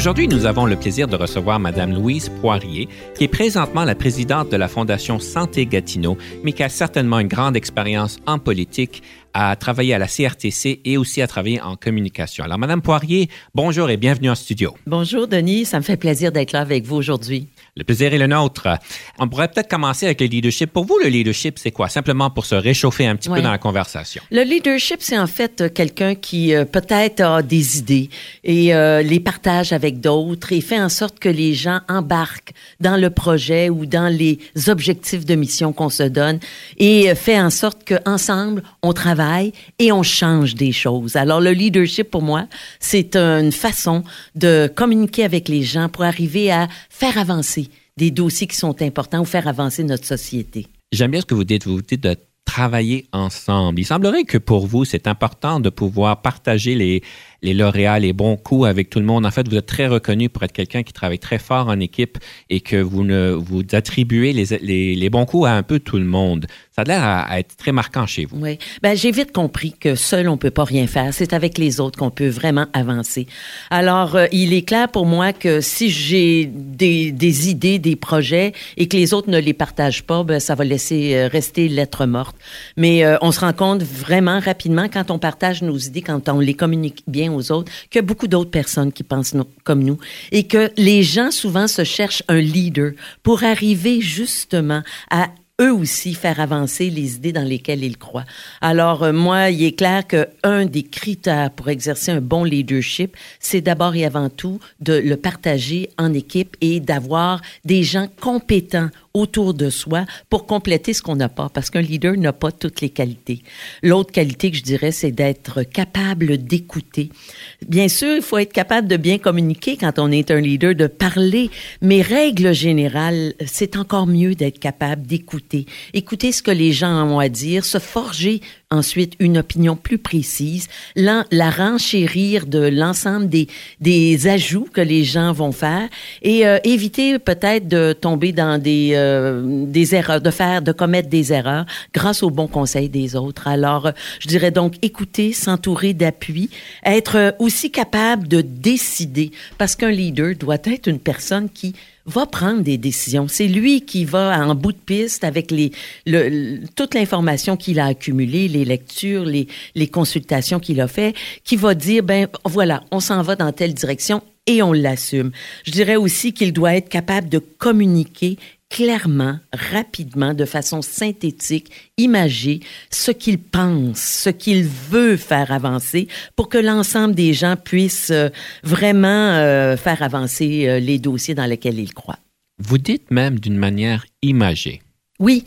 Aujourd'hui, nous avons le plaisir de recevoir Madame Louise Poirier, qui est présentement la présidente de la Fondation Santé Gatineau, mais qui a certainement une grande expérience en politique, à travailler à la CRTC et aussi à travailler en communication. Alors, Madame Poirier, bonjour et bienvenue en studio. Bonjour, Denis. Ça me fait plaisir d'être là avec vous aujourd'hui. Le plaisir est le nôtre. On pourrait peut-être commencer avec le leadership. Pour vous, le leadership, c'est quoi? Simplement pour se réchauffer un petit peu dans la conversation. Le leadership, c'est en fait euh, quelqu'un qui euh, peut-être a des idées et euh, les partage avec d'autres et fait en sorte que les gens embarquent dans le projet ou dans les objectifs de mission qu'on se donne et fait en sorte qu'ensemble, on travaille et on change des choses. Alors, le leadership, pour moi, c'est une façon de communiquer avec les gens pour arriver à faire avancer des dossiers qui sont importants ou faire avancer notre société. J'aime bien ce que vous dites. Vous dites de travailler ensemble. Il semblerait que pour vous, c'est important de pouvoir partager les, les lauréats, les bons coups avec tout le monde. En fait, vous êtes très reconnu pour être quelqu'un qui travaille très fort en équipe et que vous ne vous attribuez les, les, les bons coups à un peu tout le monde. Ça a l'air à, être très marquant chez vous. Oui. Ben, j'ai vite compris que seul, on peut pas rien faire. C'est avec les autres qu'on peut vraiment avancer. Alors, euh, il est clair pour moi que si j'ai des, des, idées, des projets et que les autres ne les partagent pas, ben, ça va laisser euh, rester lettre morte. Mais euh, on se rend compte vraiment rapidement quand on partage nos idées, quand on les communique bien aux autres, a beaucoup d'autres personnes qui pensent comme nous et que les gens souvent se cherchent un leader pour arriver justement à eux aussi faire avancer les idées dans lesquelles ils croient. Alors euh, moi, il est clair que un des critères pour exercer un bon leadership, c'est d'abord et avant tout de le partager en équipe et d'avoir des gens compétents autour de soi pour compléter ce qu'on n'a pas, parce qu'un leader n'a pas toutes les qualités. L'autre qualité que je dirais, c'est d'être capable d'écouter. Bien sûr, il faut être capable de bien communiquer quand on est un leader, de parler, mais règle générale, c'est encore mieux d'être capable d'écouter. Écouter ce que les gens ont à dire, se forger ensuite une opinion plus précise, la, renchérir de l'ensemble des, des ajouts que les gens vont faire et euh, éviter peut-être de tomber dans des, euh, des erreurs, de faire, de commettre des erreurs grâce au bon conseil des autres. Alors, je dirais donc écouter, s'entourer d'appui, être aussi capable de décider parce qu'un leader doit être une personne qui va prendre des décisions. C'est lui qui va en bout de piste avec les, le, toute l'information qu'il a accumulée, les lectures, les, les consultations qu'il a fait, qui va dire, ben voilà, on s'en va dans telle direction et on l'assume. Je dirais aussi qu'il doit être capable de communiquer clairement, rapidement, de façon synthétique, imagé ce qu'il pense, ce qu'il veut faire avancer pour que l'ensemble des gens puissent euh, vraiment euh, faire avancer euh, les dossiers dans lesquels ils croient. Vous dites même d'une manière imagée. Oui,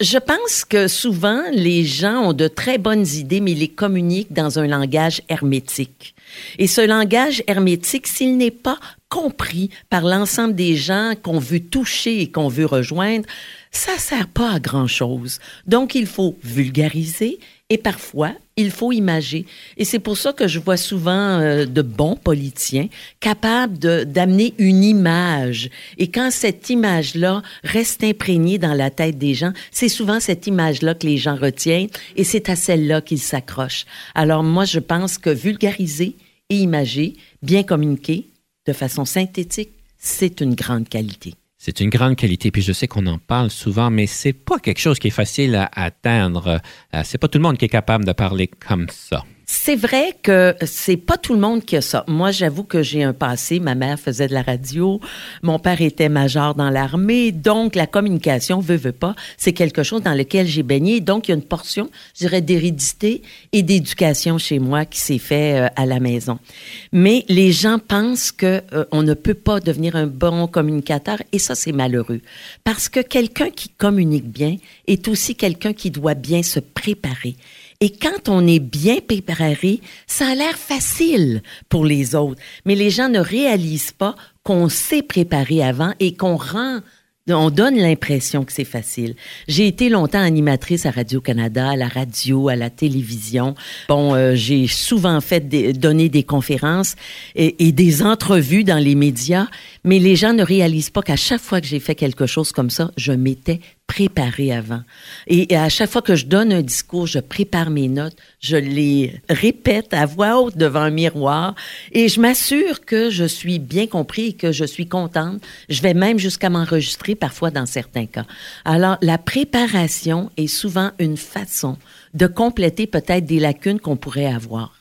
je pense que souvent les gens ont de très bonnes idées, mais ils les communiquent dans un langage hermétique. Et ce langage hermétique, s'il n'est pas compris par l'ensemble des gens qu'on veut toucher et qu'on veut rejoindre, ça sert pas à grand chose. Donc, il faut vulgariser et parfois, il faut imager. Et c'est pour ça que je vois souvent euh, de bons politiciens capables d'amener une image. Et quand cette image-là reste imprégnée dans la tête des gens, c'est souvent cette image-là que les gens retiennent et c'est à celle-là qu'ils s'accrochent. Alors moi, je pense que vulgariser et imager, bien communiquer, de façon synthétique, c'est une grande qualité. C'est une grande qualité, puis je sais qu'on en parle souvent, mais c'est pas quelque chose qui est facile à atteindre. Euh, c'est pas tout le monde qui est capable de parler comme ça. C'est vrai que c'est pas tout le monde qui a ça. Moi, j'avoue que j'ai un passé. Ma mère faisait de la radio. Mon père était major dans l'armée. Donc, la communication, veut, veut pas, c'est quelque chose dans lequel j'ai baigné. Donc, il y a une portion, je dirais, d'hérédité et d'éducation chez moi qui s'est fait euh, à la maison. Mais les gens pensent que euh, on ne peut pas devenir un bon communicateur et ça, c'est malheureux. Parce que quelqu'un qui communique bien est aussi quelqu'un qui doit bien se préparer Et quand on est bien préparé, ça a l'air facile pour les autres. Mais les gens ne réalisent pas qu'on s'est préparé avant et qu'on rend on donne l'impression que c'est facile. J'ai été longtemps animatrice à Radio-Canada, à la radio, à la télévision. Bon, euh, j'ai souvent fait des, donner des conférences et, et, des entrevues dans les médias, mais les gens ne réalisent pas qu'à chaque fois que j'ai fait quelque chose comme ça, je m'étais préparé avant. Et, à chaque fois que je donne un discours, je prépare mes notes, je les répète à voix haute devant un miroir et je m'assure que je suis bien compris et que je suis contente. Je vais même jusqu'à m'enregistrer parfois dans certains cas. Alors, la préparation est souvent une façon de compléter peut-être des lacunes qu'on pourrait avoir.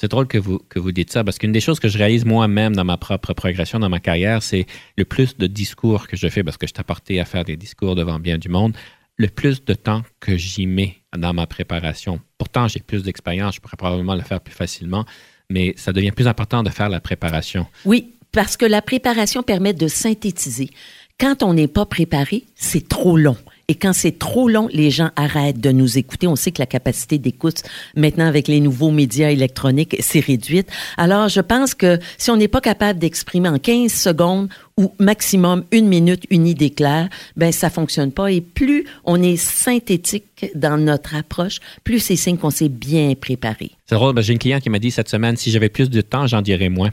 C'est drôle que vous, que vous dites ça, parce qu'une des choses que je réalise moi-même dans ma propre progression, dans ma carrière, c'est le plus de discours que je fais, parce que je t'apportais à faire des discours devant bien du monde, le plus de temps que j'y mets dans ma préparation. Pourtant, j'ai plus d'expérience, je pourrais probablement le faire plus facilement, mais ça devient plus important de faire la préparation. Oui, parce que la préparation permet de synthétiser. Quand on n'est pas préparé, c'est trop long. Et quand c'est trop long, les gens arrêtent de nous écouter. On sait que la capacité d'écoute, maintenant avec les nouveaux médias électroniques, s'est réduite. Alors, je pense que si on n'est pas capable d'exprimer en 15 secondes ou maximum une minute une idée claire, ben ça fonctionne pas. Et plus on est synthétique dans notre approche, plus c'est signe qu'on s'est bien préparé. C'est drôle, ben, j'ai une cliente qui m'a dit cette semaine, si j'avais plus de temps, j'en dirais moins.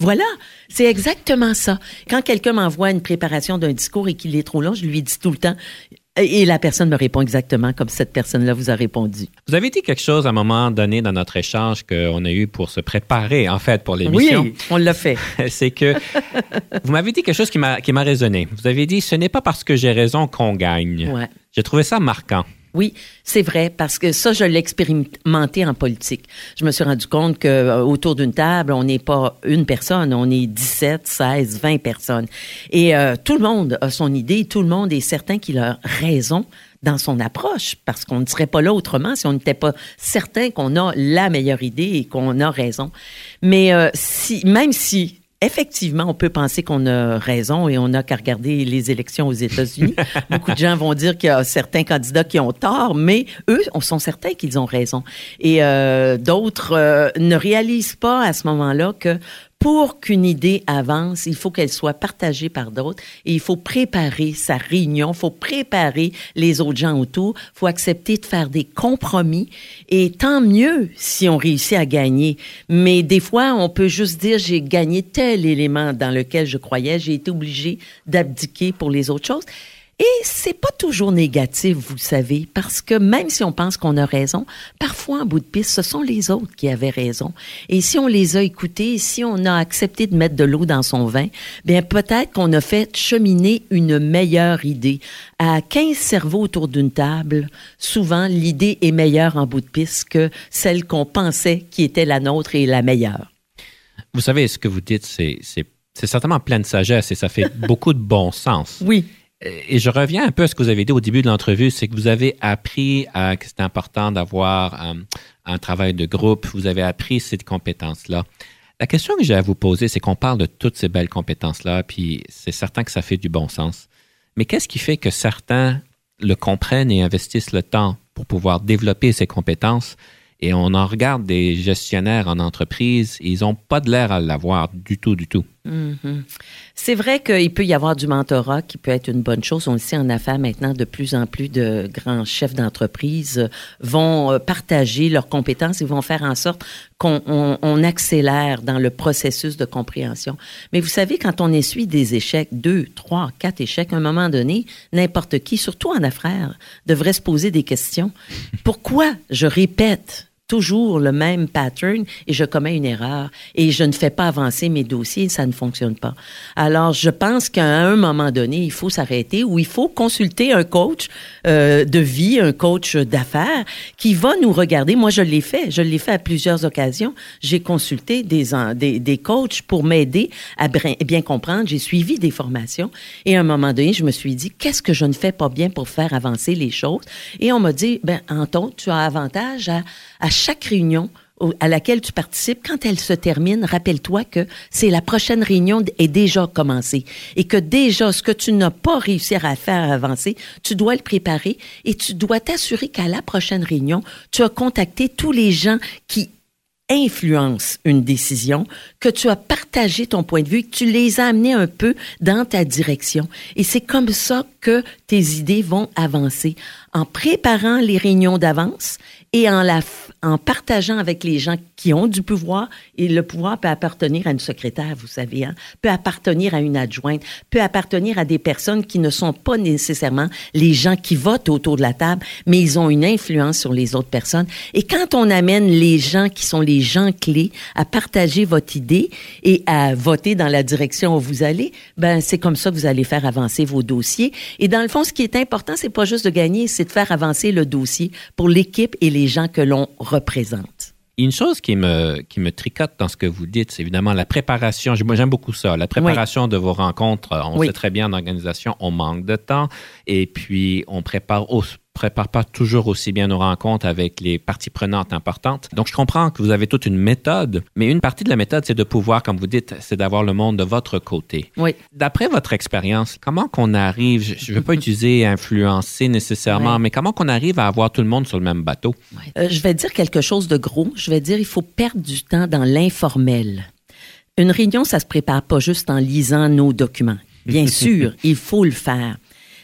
Voilà, c'est exactement ça. Quand quelqu'un m'envoie une préparation d'un discours et qu'il est trop long, je lui dis tout le temps, et la personne me répond exactement comme cette personne-là vous a répondu. Vous avez dit quelque chose à un moment donné dans notre échange qu'on a eu pour se préparer, en fait, pour l'émission. Oui, on l'a fait. C'est que vous m'avez dit quelque chose qui m'a, résonné. Vous avez dit, ce n'est pas parce que j'ai raison qu'on gagne. Ouais. J'ai trouvé ça marquant. Oui, c'est vrai, parce que ça, je l'ai expérimenté en politique. Je me suis rendu compte que euh, autour d'une table, on n'est pas une personne, on est 17, 16, 20 personnes. Et euh, tout le monde a son idée, tout le monde est certain qu'il a raison dans son approche, parce qu'on ne serait pas là autrement si on n'était pas certain qu'on a la meilleure idée et qu'on a raison. Mais euh, si, même si effectivement, on peut penser qu'on a raison et on n'a qu'à regarder les élections aux États-Unis. Beaucoup de gens vont dire qu'il y a certains candidats qui ont tort, mais eux, on sont certains qu'ils ont raison. Et euh, d'autres euh, ne réalisent pas à ce moment-là que pour qu'une idée avance, il faut qu'elle soit partagée par d'autres et il faut préparer sa réunion, il faut préparer les autres gens autour, il faut accepter de faire des compromis et tant mieux si on réussit à gagner. Mais des fois, on peut juste dire j'ai gagné tel élément dans lequel je croyais, j'ai été obligé d'abdiquer pour les autres choses. Et c'est pas toujours négatif, vous savez, parce que même si on pense qu'on a raison, parfois en bout de piste, ce sont les autres qui avaient raison. Et si on les a écoutés, si on a accepté de mettre de l'eau dans son vin, bien peut-être qu'on a fait cheminer une meilleure idée. À 15 cerveaux autour d'une table, souvent l'idée est meilleure en bout de piste que celle qu'on pensait qui était la nôtre et la meilleure. Vous savez, ce que vous dites, c'est, c'est, c'est certainement plein de sagesse et ça fait beaucoup de bon sens. Oui. Et je reviens un peu à ce que vous avez dit au début de l'entrevue, c'est que vous avez appris que c'est important d'avoir un, un travail de groupe, vous avez appris ces compétences-là. La question que j'ai à vous poser, c'est qu'on parle de toutes ces belles compétences-là, puis c'est certain que ça fait du bon sens. Mais qu'est-ce qui fait que certains le comprennent et investissent le temps pour pouvoir développer ces compétences? Et on en regarde des gestionnaires en entreprise, ils n'ont pas de l'air à l'avoir du tout, du tout. Mm-hmm. C'est vrai qu'il peut y avoir du mentorat qui peut être une bonne chose. On le sait en affaires maintenant, de plus en plus de grands chefs d'entreprise vont euh, partager leurs compétences et vont faire en sorte qu'on on, on accélère dans le processus de compréhension. Mais vous savez, quand on essuie des échecs, deux, trois, quatre échecs, à un moment donné, n'importe qui, surtout en affaires, devrait se poser des questions. Pourquoi je répète toujours le même pattern et je commets une erreur et je ne fais pas avancer mes dossiers, ça ne fonctionne pas. Alors, je pense qu'à un moment donné, il faut s'arrêter ou il faut consulter un coach euh, de vie, un coach d'affaires qui va nous regarder. Moi, je l'ai fait, je l'ai fait à plusieurs occasions. J'ai consulté des, des, des coachs pour m'aider à bien comprendre. J'ai suivi des formations et à un moment donné, je me suis dit, qu'est-ce que je ne fais pas bien pour faire avancer les choses? Et on m'a dit, ben, Anton, tu as avantage à, à chaque réunion à laquelle tu participes, quand elle se termine, rappelle-toi que c'est la prochaine réunion est déjà commencée et que déjà ce que tu n'as pas réussi à faire avancer, tu dois le préparer et tu dois t'assurer qu'à la prochaine réunion, tu as contacté tous les gens qui influence une décision, que tu as partagé ton point de vue, que tu les as amenés un peu dans ta direction. Et c'est comme ça que tes idées vont avancer. En préparant les réunions d'avance et en, la, en partageant avec les gens qui ont du pouvoir, et le pouvoir peut appartenir à une secrétaire, vous savez, hein, peut appartenir à une adjointe, peut appartenir à des personnes qui ne sont pas nécessairement les gens qui votent autour de la table, mais ils ont une influence sur les autres personnes. Et quand on amène les gens qui sont les gens clés à partager votre idée et à voter dans la direction où vous allez, ben c'est comme ça que vous allez faire avancer vos dossiers. Et dans le fond, ce qui est important, c'est pas juste de gagner, c'est de faire avancer le dossier pour l'équipe et les gens que l'on représente. Une chose qui me, qui me tricote dans ce que vous dites, c'est évidemment la préparation. Moi, j'aime beaucoup ça. La préparation de vos rencontres. On sait très bien en organisation, on manque de temps. Et puis, on prépare au, prépare pas toujours aussi bien nos rencontres avec les parties prenantes importantes. Donc, je comprends que vous avez toute une méthode, mais une partie de la méthode, c'est de pouvoir, comme vous dites, c'est d'avoir le monde de votre côté. Oui. D'après votre expérience, comment qu'on arrive, je ne veux pas utiliser influencer nécessairement, mais comment qu'on arrive à avoir tout le monde sur le même bateau? Euh, je vais dire quelque chose de gros. Je vais dire, il faut perdre du temps dans l'informel. Une réunion, ça se prépare pas juste en lisant nos documents. Bien sûr, il faut le faire.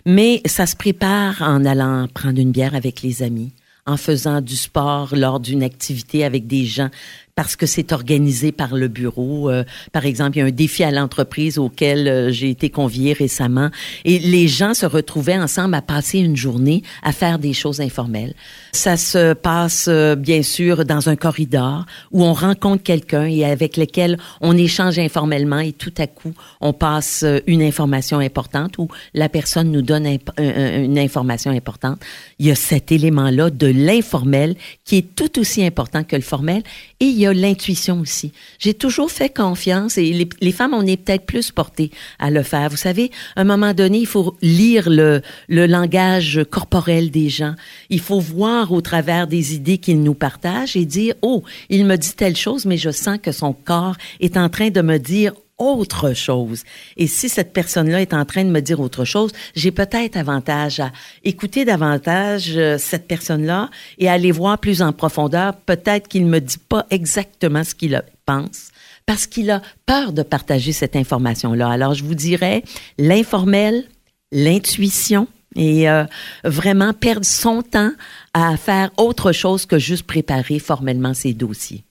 Mais ça se prépare en allant prendre une bière avec les amis, en faisant du sport lors d'une activité avec des gens parce que c'est organisé par le bureau. Euh, par exemple, il y a un défi à l'entreprise auquel euh, j'ai été conviée récemment et les gens se retrouvaient ensemble à passer une journée à faire des choses informelles. Ça se passe euh, bien sûr dans un corridor où on rencontre quelqu'un et avec lequel on échange informellement et tout à coup on passe une information importante ou la personne nous donne une information importante. Il y a cet élément-là de l'informel qui est tout aussi important que le formel et l'intuition aussi. J'ai toujours fait confiance et les, femmes, on est peut-être plus portées à le faire. Vous savez, à un moment donné, il faut lire le, le langage corporel des gens. Il faut voir au travers des idées qu'ils nous partagent et dire, oh, il me dit telle chose, mais je sens que son corps est en train de me dire autre chose. Et si cette personne-là est en train de me dire autre chose, j'ai peut-être avantage à écouter davantage euh, cette personne-là et aller voir plus en profondeur. Peut-être qu'il me dit pas exactement ce qu'il pense parce qu'il a peur de partager cette information-là. Alors, je vous dirais l'informel, l'intuition et euh, vraiment perdre son temps à faire autre chose que juste préparer formellement ses dossiers.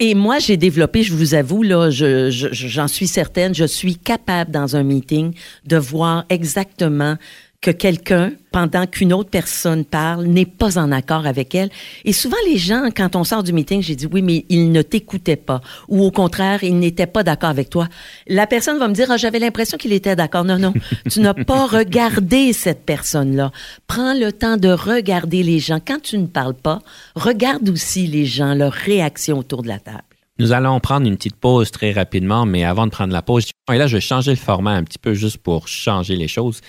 Et moi, j'ai développé, je vous avoue, là, j'en je, j'en suis certaine, je suis capable dans un meeting de voir exactement que quelqu'un, pendant qu'une autre personne parle, n'est pas en accord avec elle. Et souvent, les gens, quand on sort du meeting, j'ai dit oui, mais il ne t'écoutait pas. Ou au contraire, il n'était pas d'accord avec toi. La personne va me dire, ah, j'avais l'impression qu'il était d'accord. Non, non, tu n'as pas regardé cette personne-là. Prends le temps de regarder les gens. Quand tu ne parles pas, regarde aussi les gens, leurs réactions autour de la table. Nous allons prendre une petite pause très rapidement, mais avant de prendre la pause, et là, je vais changer le format un petit peu juste pour changer les choses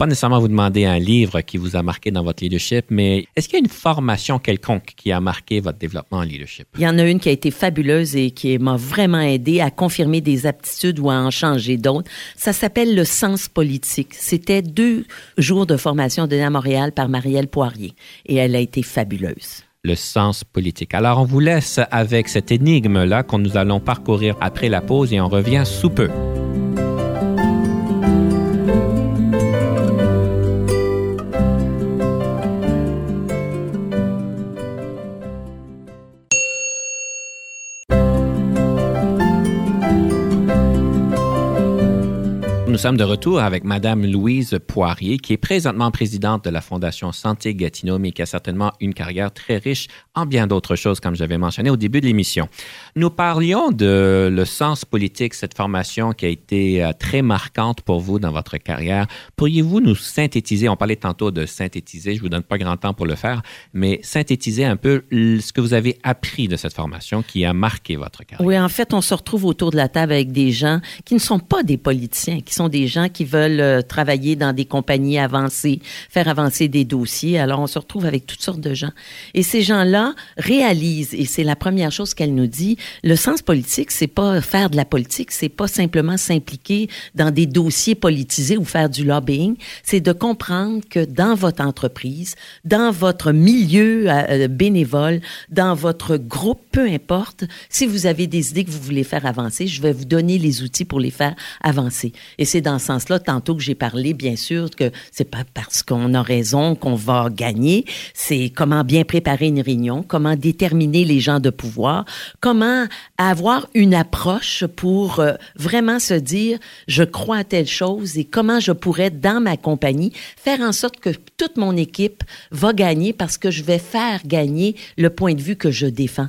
pas nécessairement vous demander un livre qui vous a marqué dans votre leadership, mais est-ce qu'il y a une formation quelconque qui a marqué votre développement en leadership? Il y en a une qui a été fabuleuse et qui m'a vraiment aidé à confirmer des aptitudes ou à en changer d'autres. Ça s'appelle le sens politique. C'était deux jours de formation donnée à Montréal par Marielle Poirier et elle a été fabuleuse le sens politique. Alors, on vous laisse avec cette énigme-là qu'on nous allons parcourir après la pause et on revient sous peu. Nous sommes de retour avec Madame Louise Poirier, qui est présentement présidente de la Fondation Santé Gatineau, mais qui a certainement une carrière très riche en bien d'autres choses, comme j'avais mentionné au début de l'émission. Nous parlions de le sens politique, cette formation qui a été euh, très marquante pour vous dans votre carrière. Pourriez-vous nous synthétiser, on parlait tantôt de synthétiser, je vous donne pas grand temps pour le faire, mais synthétiser un peu ce que vous avez appris de cette formation qui a marqué votre carrière? Oui, en fait, on se retrouve autour de la table avec des gens qui ne sont pas des politiciens, qui sont sont des gens qui veulent euh, travailler dans des compagnies avancées, faire avancer des dossiers. Alors, on se retrouve avec toutes sortes de gens. Et ces gens-là réalisent, et c'est la première chose qu'elle nous dit, le sens politique, c'est pas faire de la politique, c'est pas simplement s'impliquer dans des dossiers politisés ou faire du lobbying, c'est de comprendre que dans votre entreprise, dans votre milieu euh, bénévole, dans votre groupe, peu importe, si vous avez des idées que vous voulez faire avancer, je vais vous donner les outils pour les faire avancer. C'est dans ce sens-là, tantôt que j'ai parlé, bien sûr, que c'est pas parce qu'on a raison qu'on va gagner, c'est comment bien préparer une réunion, comment déterminer les gens de pouvoir, comment avoir une approche pour euh, vraiment se dire, je crois à telle chose et comment je pourrais, dans ma compagnie, faire en sorte que toute mon équipe va gagner parce que je vais faire gagner le point de vue que je défends.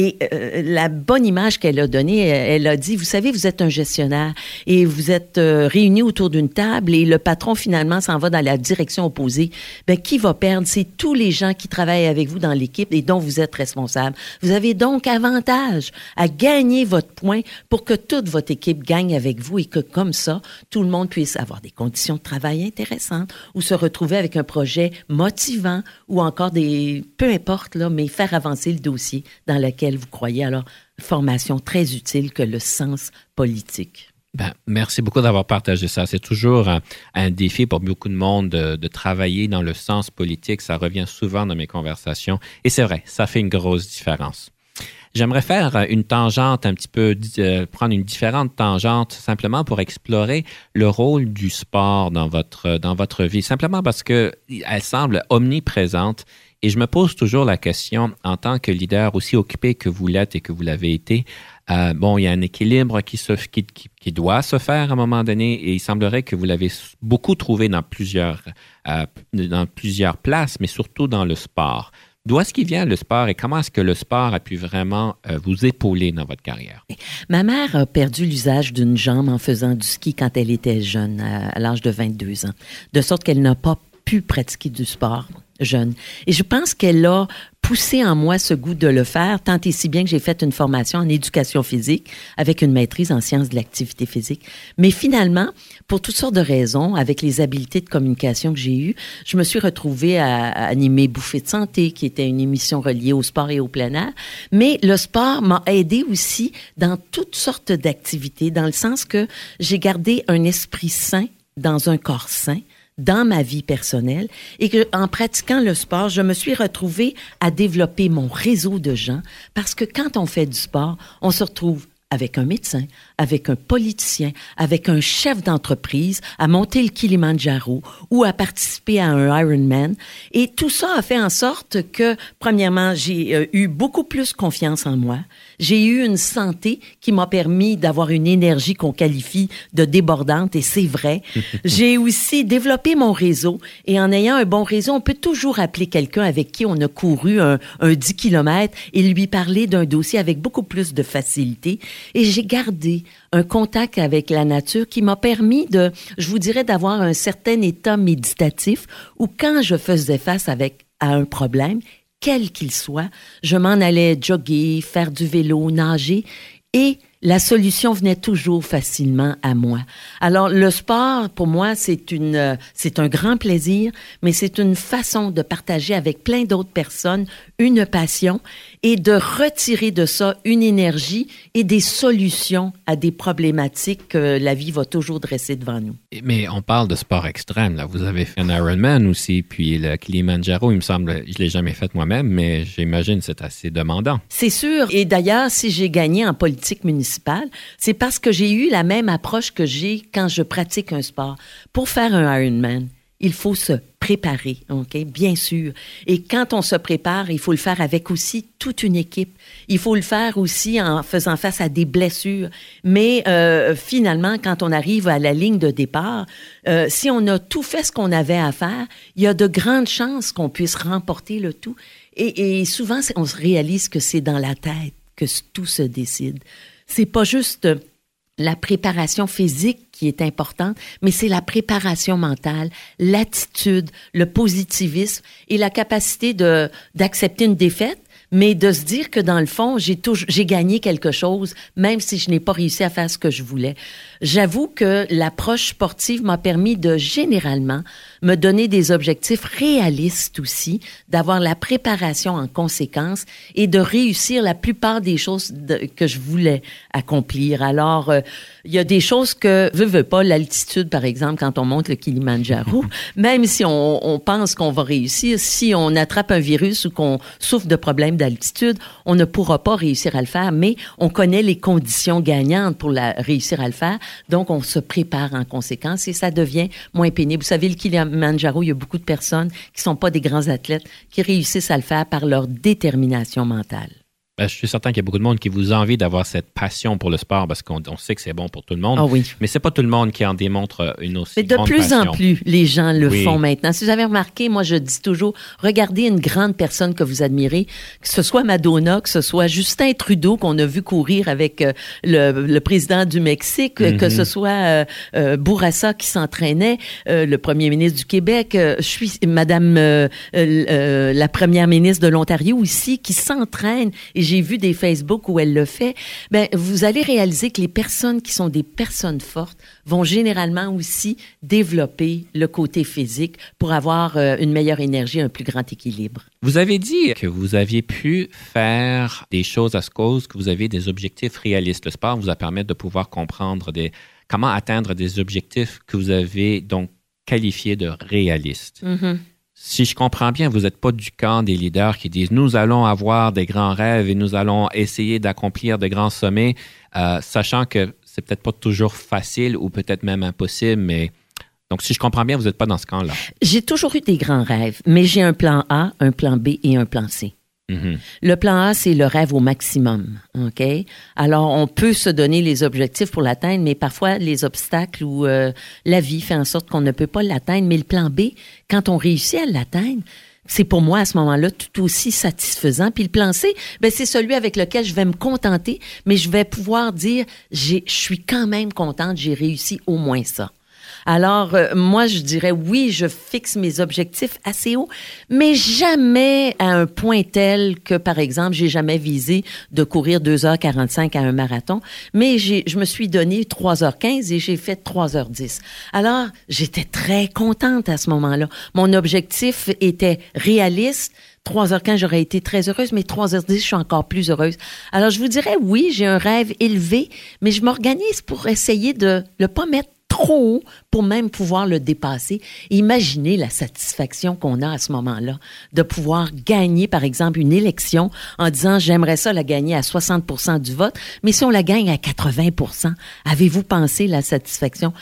Et euh, la bonne image qu'elle a donnée, elle a dit, vous savez, vous êtes un gestionnaire et vous êtes euh, réunis autour d'une table et le patron finalement s'en va dans la direction opposée. Ben, qui va perdre? C'est tous les gens qui travaillent avec vous dans l'équipe et dont vous êtes responsable. Vous avez donc avantage à gagner votre point pour que toute votre équipe gagne avec vous et que comme ça, tout le monde puisse avoir des conditions de travail intéressantes ou se retrouver avec un projet motivant ou encore des, peu importe, là, mais faire avancer le dossier dans lequel vous croyez. Alors, formation très utile que le sens politique. Ben, merci beaucoup d'avoir partagé ça. C'est toujours un, défi pour beaucoup de monde de, travailler dans le sens politique. Ça revient souvent dans mes conversations. Et c'est vrai, ça fait une grosse différence. J'aimerais faire une tangente un petit peu, euh, prendre une différente tangente simplement pour explorer le rôle du sport dans votre, dans votre vie. Simplement parce qu'elle semble omniprésente et je me pose toujours la question, en tant que leader aussi occupé que vous l'êtes et que vous l'avez été, euh, bon, il y a un équilibre qui, doit se faire à un moment donné et il semblerait que vous l'avez beaucoup trouvé dans plusieurs, euh, dans plusieurs places, mais surtout dans le sport. D'où est-ce qu'il vient le sport et comment est-ce que le sport a pu vraiment euh, vous épauler dans votre carrière? Ma mère a perdu l'usage d'une jambe en faisant du ski quand elle était jeune, à l'âge de 22 ans, de sorte qu'elle n'a pas pu pratiquer du sport jeune. Et je pense qu'elle a poussé en moi ce goût de le faire, tant et si bien que j'ai fait une formation en éducation physique avec une maîtrise en sciences de l'activité physique. Mais finalement, pour toutes sortes de raisons, avec les habiletés de communication que j'ai eues, je me suis retrouvée à, animer Bouffée de santé, qui était une émission reliée au sport et au plein air. Mais le sport m'a aidé aussi dans toutes sortes d'activités, dans le sens que j'ai gardé un esprit sain dans un corps sain dans ma vie personnelle et que en pratiquant le sport, je me suis retrouvée à développer mon réseau de gens parce que quand on fait du sport, on se retrouve avec un médecin, avec un politicien, avec un chef d'entreprise, à monter le Kilimanjaro ou à participer à un Ironman. Et tout ça a fait en sorte que, premièrement, j'ai euh, eu beaucoup plus confiance en moi. J'ai eu une santé qui m'a permis d'avoir une énergie qu'on qualifie de débordante, et c'est vrai. j'ai aussi développé mon réseau, et en ayant un bon réseau, on peut toujours appeler quelqu'un avec qui on a couru un, un 10 km et lui parler d'un dossier avec beaucoup plus de facilité. Et j'ai gardé un contact avec la nature qui m'a permis de, je vous dirais, d'avoir un certain état méditatif où quand je faisais face avec à un problème, quel qu'il soit, je m'en allais jogger, faire du vélo, nager et la solution venait toujours facilement à moi. Alors le sport pour moi c'est une c'est un grand plaisir, mais c'est une façon de partager avec plein d'autres personnes une passion et de retirer de ça une énergie et des solutions à des problématiques que la vie va toujours dresser devant nous. Mais on parle de sport extrême là, vous avez fait un Ironman aussi puis le Kilimanjaro, il me semble, je l'ai jamais fait moi-même mais j'imagine c'est assez demandant. C'est sûr et d'ailleurs si j'ai gagné en politique municipale c'est parce que j'ai eu la même approche que j'ai quand je pratique un sport. Pour faire un Ironman, il faut se préparer, OK? Bien sûr. Et quand on se prépare, il faut le faire avec aussi toute une équipe. Il faut le faire aussi en faisant face à des blessures. Mais euh, finalement, quand on arrive à la ligne de départ, euh, si on a tout fait ce qu'on avait à faire, il y a de grandes chances qu'on puisse remporter le tout. Et, et souvent, on se réalise que c'est dans la tête que tout se décide c'est pas juste la préparation physique qui est importante, mais c'est la préparation mentale, l'attitude, le positivisme et la capacité de d'accepter une défaite, mais de se dire que dans le fond, j'ai j'ai gagné quelque chose, même si je n'ai pas réussi à faire ce que je voulais. J'avoue que l'approche sportive m'a permis de généralement me donner des objectifs réalistes aussi, d'avoir la préparation en conséquence et de réussir la plupart des choses que je voulais accomplir. Alors, euh, il y a des choses que veut veut pas l'altitude par exemple quand on monte le Kilimanjaro, même si on, on pense qu'on va réussir, si on attrape un virus ou qu'on souffre de problèmes d'altitude, on ne pourra pas réussir à le faire, mais on connaît les conditions gagnantes pour la, réussir à le faire, donc on se prépare en conséquence et ça devient moins pénible. Vous savez, le Kilimanjaro, il y a beaucoup de personnes qui sont pas des grands athlètes qui réussissent à le faire par leur détermination mentale. Ben, je suis certain qu'il y a beaucoup de monde qui vous envie d'avoir cette passion pour le sport parce qu'on sait que c'est bon pour tout le monde. Ah oui. Mais c'est pas tout le monde qui en démontre une aussi Mais de grande plus passion. en plus, les gens le font maintenant. Si vous avez remarqué, moi, je dis toujours, regardez une grande personne que vous admirez, que ce soit Madonna, que ce soit Justin Trudeau qu'on a vu courir avec euh, le, le président du Mexique, Mhm. que ce soit euh, euh, Bourassa qui s'entraînait, euh, le premier ministre du Québec, euh, je suis Madame euh, euh, euh, la première ministre de l'Ontario ici qui s'entraîne et j'ai vu des Facebook où elle le fait. Ben vous allez réaliser que les personnes qui sont des personnes fortes vont généralement aussi développer le côté physique pour avoir euh, une meilleure énergie, un plus grand équilibre. Vous avez dit que vous aviez pu faire des choses à ce cause, que vous avez des objectifs réalistes. Le sport vous a permis de pouvoir comprendre des, comment atteindre des objectifs que vous avez donc qualifiés de réalistes. Si je comprends bien, vous n'êtes pas du camp des leaders qui disent nous allons avoir des grands rêves et nous allons essayer d'accomplir de grands sommets, euh, sachant que c'est peut-être pas toujours facile ou peut-être même impossible, mais donc si je comprends bien, vous n'êtes pas dans ce camp-là. J'ai toujours eu des grands rêves, mais j'ai un plan A, un plan B et un plan C. Mhm. Le plan A, c'est le rêve au maximum. OK? Alors, on peut se donner les objectifs pour l'atteindre, mais parfois, les obstacles ou euh, la vie fait en sorte qu'on ne peut pas l'atteindre. Mais le plan B, quand on réussit à l'atteindre, c'est pour moi à ce moment-là tout aussi satisfaisant. Puis le plan C, ben c'est celui avec lequel je vais me contenter, mais je vais pouvoir dire, j'ai, je suis quand même contente, j'ai réussi au moins ça. Alors, euh, moi, je dirais oui, je fixe mes objectifs assez haut, mais jamais à un point tel que, par exemple, j'ai jamais visé de courir 2h45 à un marathon, mais je me suis donné 3h15 et j'ai fait 3h10. Alors, j'étais très contente à ce moment-là. Mon objectif était réaliste. 3h15, j'aurais été très heureuse, mais 3h10, je suis encore plus heureuse. Alors, je vous dirais, oui, j'ai un rêve élevé, mais je m'organise pour essayer de le pas mettre trop haut pour même pouvoir le dépasser. Imaginez la satisfaction qu'on a à ce moment-là de pouvoir gagner, par exemple, une élection en disant j'aimerais ça la gagner à 60% du vote, mais si on la gagne à 80% avez-vous pensé la satisfaction?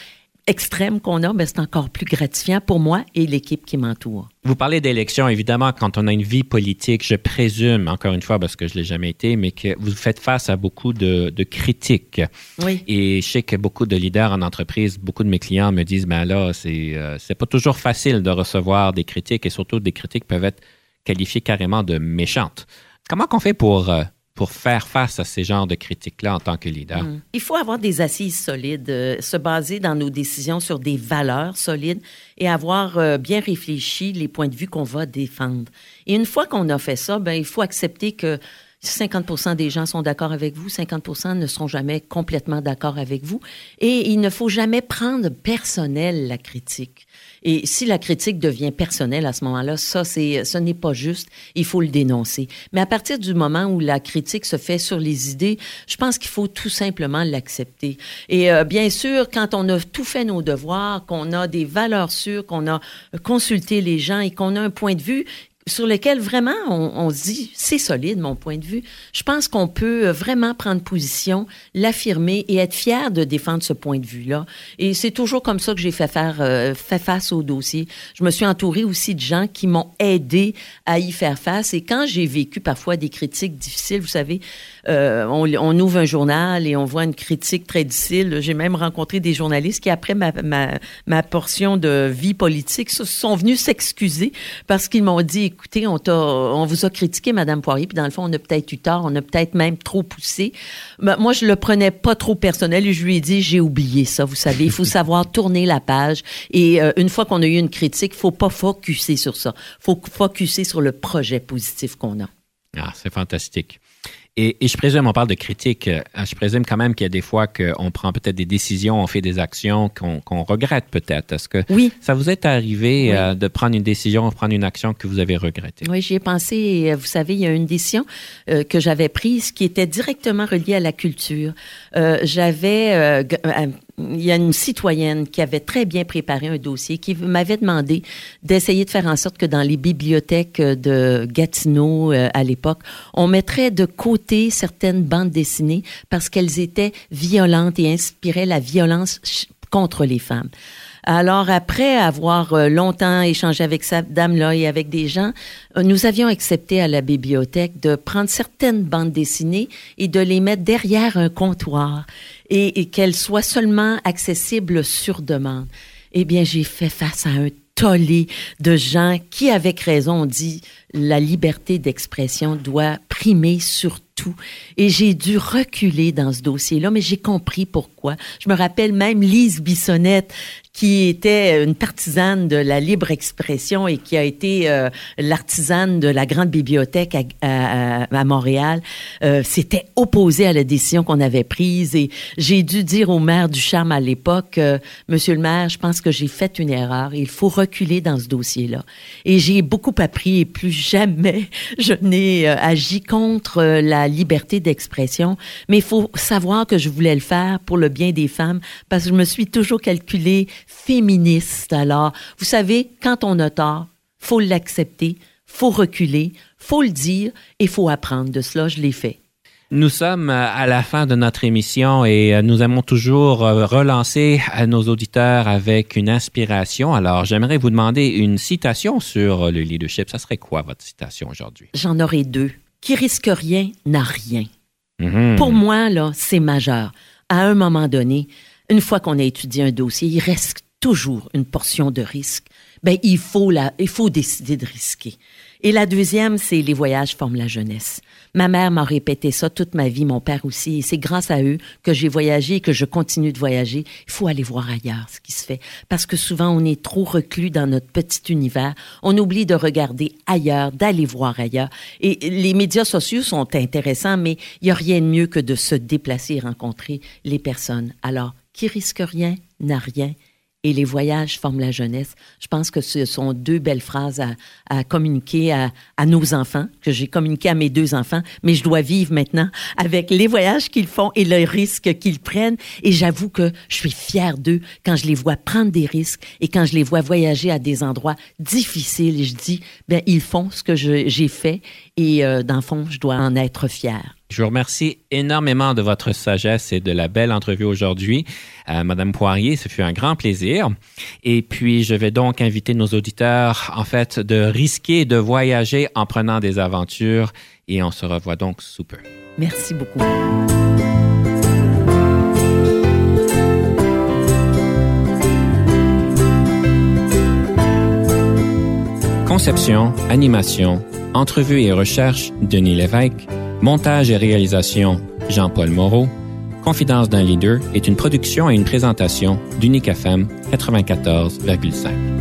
Extrême qu'on a? Ben, c'est encore plus gratifiant pour moi et l'équipe qui m'entoure. Vous parlez d'élections, évidemment, quand on a une vie politique, je présume, encore une fois, parce que je ne l'ai jamais été, mais que vous faites face à beaucoup de, de critiques. Oui. Et je sais que beaucoup de leaders en entreprise, beaucoup de mes clients me disent, ben là, c'est euh, pas toujours facile de recevoir des critiques et surtout des critiques peuvent être qualifiées carrément de méchantes. Comment qu'on fait pour, euh, pour faire face à ces genres de critiques-là en tant que leader? Mm. Il faut avoir des assises solides, euh, se baser dans nos décisions sur des valeurs solides et avoir euh, bien réfléchi les points de vue qu'on va défendre. Et une fois qu'on a fait ça, ben, il faut accepter que 50 des gens sont d'accord avec vous, 50 ne seront jamais complètement d'accord avec vous. Et il ne faut jamais prendre personnel la critique. Et si la critique devient personnelle à ce moment-là, ça, c'est, ce n'est pas juste. Il faut le dénoncer. Mais à partir du moment où la critique se fait sur les idées, je pense qu'il faut tout simplement l'accepter. Et euh, bien sûr, quand on a tout fait nos devoirs, qu'on a des valeurs sûres, qu'on a consulté les gens et qu'on a un point de vue sur lequel vraiment on, on se dit c'est solide mon point de vue. Je pense qu'on peut vraiment prendre position, l'affirmer et être fier de défendre ce point de vue-là. Et c'est toujours comme ça que j'ai fait faire euh, fait face au dossier. Je me suis entourée aussi de gens qui m'ont aidé à y faire face. Et quand j'ai vécu parfois des critiques difficiles, vous savez, euh, on, on, ouvre un journal et on voit une critique très difficile. J'ai même rencontré des journalistes qui, après ma, ma, ma portion de vie politique, sont venus s'excuser parce qu'ils m'ont dit écoutez, on, on vous a critiqué, Madame Poirier, puis dans le fond, on a peut-être eu tort, on a peut-être même trop poussé. Ben, moi, je le prenais pas trop personnel et je lui ai dit, j'ai oublié ça, vous savez, il faut savoir tourner la page. Et euh, une fois qu'on a eu une critique, faut pas focuser sur ça. faut focuser sur le projet positif qu'on a. Ah, c'est fantastique. Et, je présume, on parle de critique, euh, je présume quand même qu'il y a des fois qu'on prend peut-être des décisions, on fait des actions qu'on regrette peut-être. Est-ce que oui. ça vous est arrivé euh, de prendre une décision, de prendre une action que vous avez regrettée? Oui, j'y ai pensé. Vous savez, il y a une décision euh, que j'avais prise qui était directement reliée à la culture. j'avais il y a une citoyenne qui avait très bien préparé un dossier qui m'avait demandé d'essayer de faire en sorte que dans les bibliothèques de Gatineau euh, à l'époque, on mettrait de côté certaines bandes dessinées parce qu'elles étaient violentes et inspiraient la violence contre les femmes. Alors, après avoir euh, longtemps échangé avec cette dame-là et avec des gens, euh, nous avions accepté à la bibliothèque de prendre certaines bandes dessinées et de les mettre derrière un comptoir et, qu'elles soient seulement accessibles sur demande. Eh bien, j'ai fait face à un tollé de gens qui, avec raison, ont dit la liberté d'expression doit primer sur tout. Et j'ai dû reculer dans ce dossier-là, mais j'ai compris pourquoi. Je me rappelle même Lise Bissonnette, qui était une partisane de la libre expression et qui a été euh, l'artisane de la grande bibliothèque à, Montréal, euh, s'était opposée à la décision qu'on avait prise. Et j'ai dû dire au maire du Charme à l'époque, euh, Monsieur le maire, je pense que j'ai fait une erreur. Il faut reculer dans ce dossier-là. Et j'ai beaucoup appris et plus jamais je n'ai agi contre la liberté d'expression. Mais il faut savoir que je voulais le faire pour le bien des femmes parce que je me suis toujours calculé féministe. Alors, vous savez, quand on a tort, faut l'accepter, faut reculer, faut le dire et faut apprendre de cela. Je l'ai fait. Nous sommes à la fin de notre émission et euh, nous aimons toujours euh, relancer à nos auditeurs avec une inspiration. Alors, j'aimerais vous demander une citation sur le leadership. Ça serait quoi votre citation aujourd'hui? J'en aurai deux. Qui risque rien n'a rien. Mhm. Pour moi, là, c'est majeur. À un moment donné, une fois qu'on a étudié un dossier, il reste toujours une portion de risque. Ben, il faut la, il faut décider de risquer. Et la deuxième, c'est les voyages forment la jeunesse. Ma mère m'a répété ça toute ma vie, mon père aussi, et c'est grâce à eux que j'ai voyagé et que je continue de voyager. Il faut aller voir ailleurs ce qui se fait, parce que souvent on est trop reclus dans notre petit univers. On oublie de regarder ailleurs, d'aller voir ailleurs. Et les médias sociaux sont intéressants, mais il n'y a rien de mieux que de se déplacer et rencontrer les personnes. Alors, qui risque rien n'a rien et les voyages forment la jeunesse. Je pense que ce sont deux belles phrases à, communiquer à, nos enfants, que j'ai communiqué à mes deux enfants, mais je dois vivre maintenant avec les voyages qu'ils font et le risque qu'ils prennent. Et j'avoue que je suis fière d'eux quand je les vois prendre des risques et quand je les vois voyager à des endroits difficiles. Je dis, ben ils font ce que j'ai fait et euh, dans le fond, je dois en être fière. Je vous remercie énormément de votre sagesse et de la belle entrevue aujourd'hui. Euh, Madame Poirier, ce fut un grand plaisir. Et puis, je vais donc inviter nos auditeurs, en fait, de risquer de voyager en prenant des aventures. Et on se revoit donc sous peu. Merci beaucoup. Conception, animation, entrevue et recherche, Denis Lévesque. Montage et réalisation, Jean-Paul Moreau. Confidence d'un leader est une production et une présentation d'Unique FM 94,5.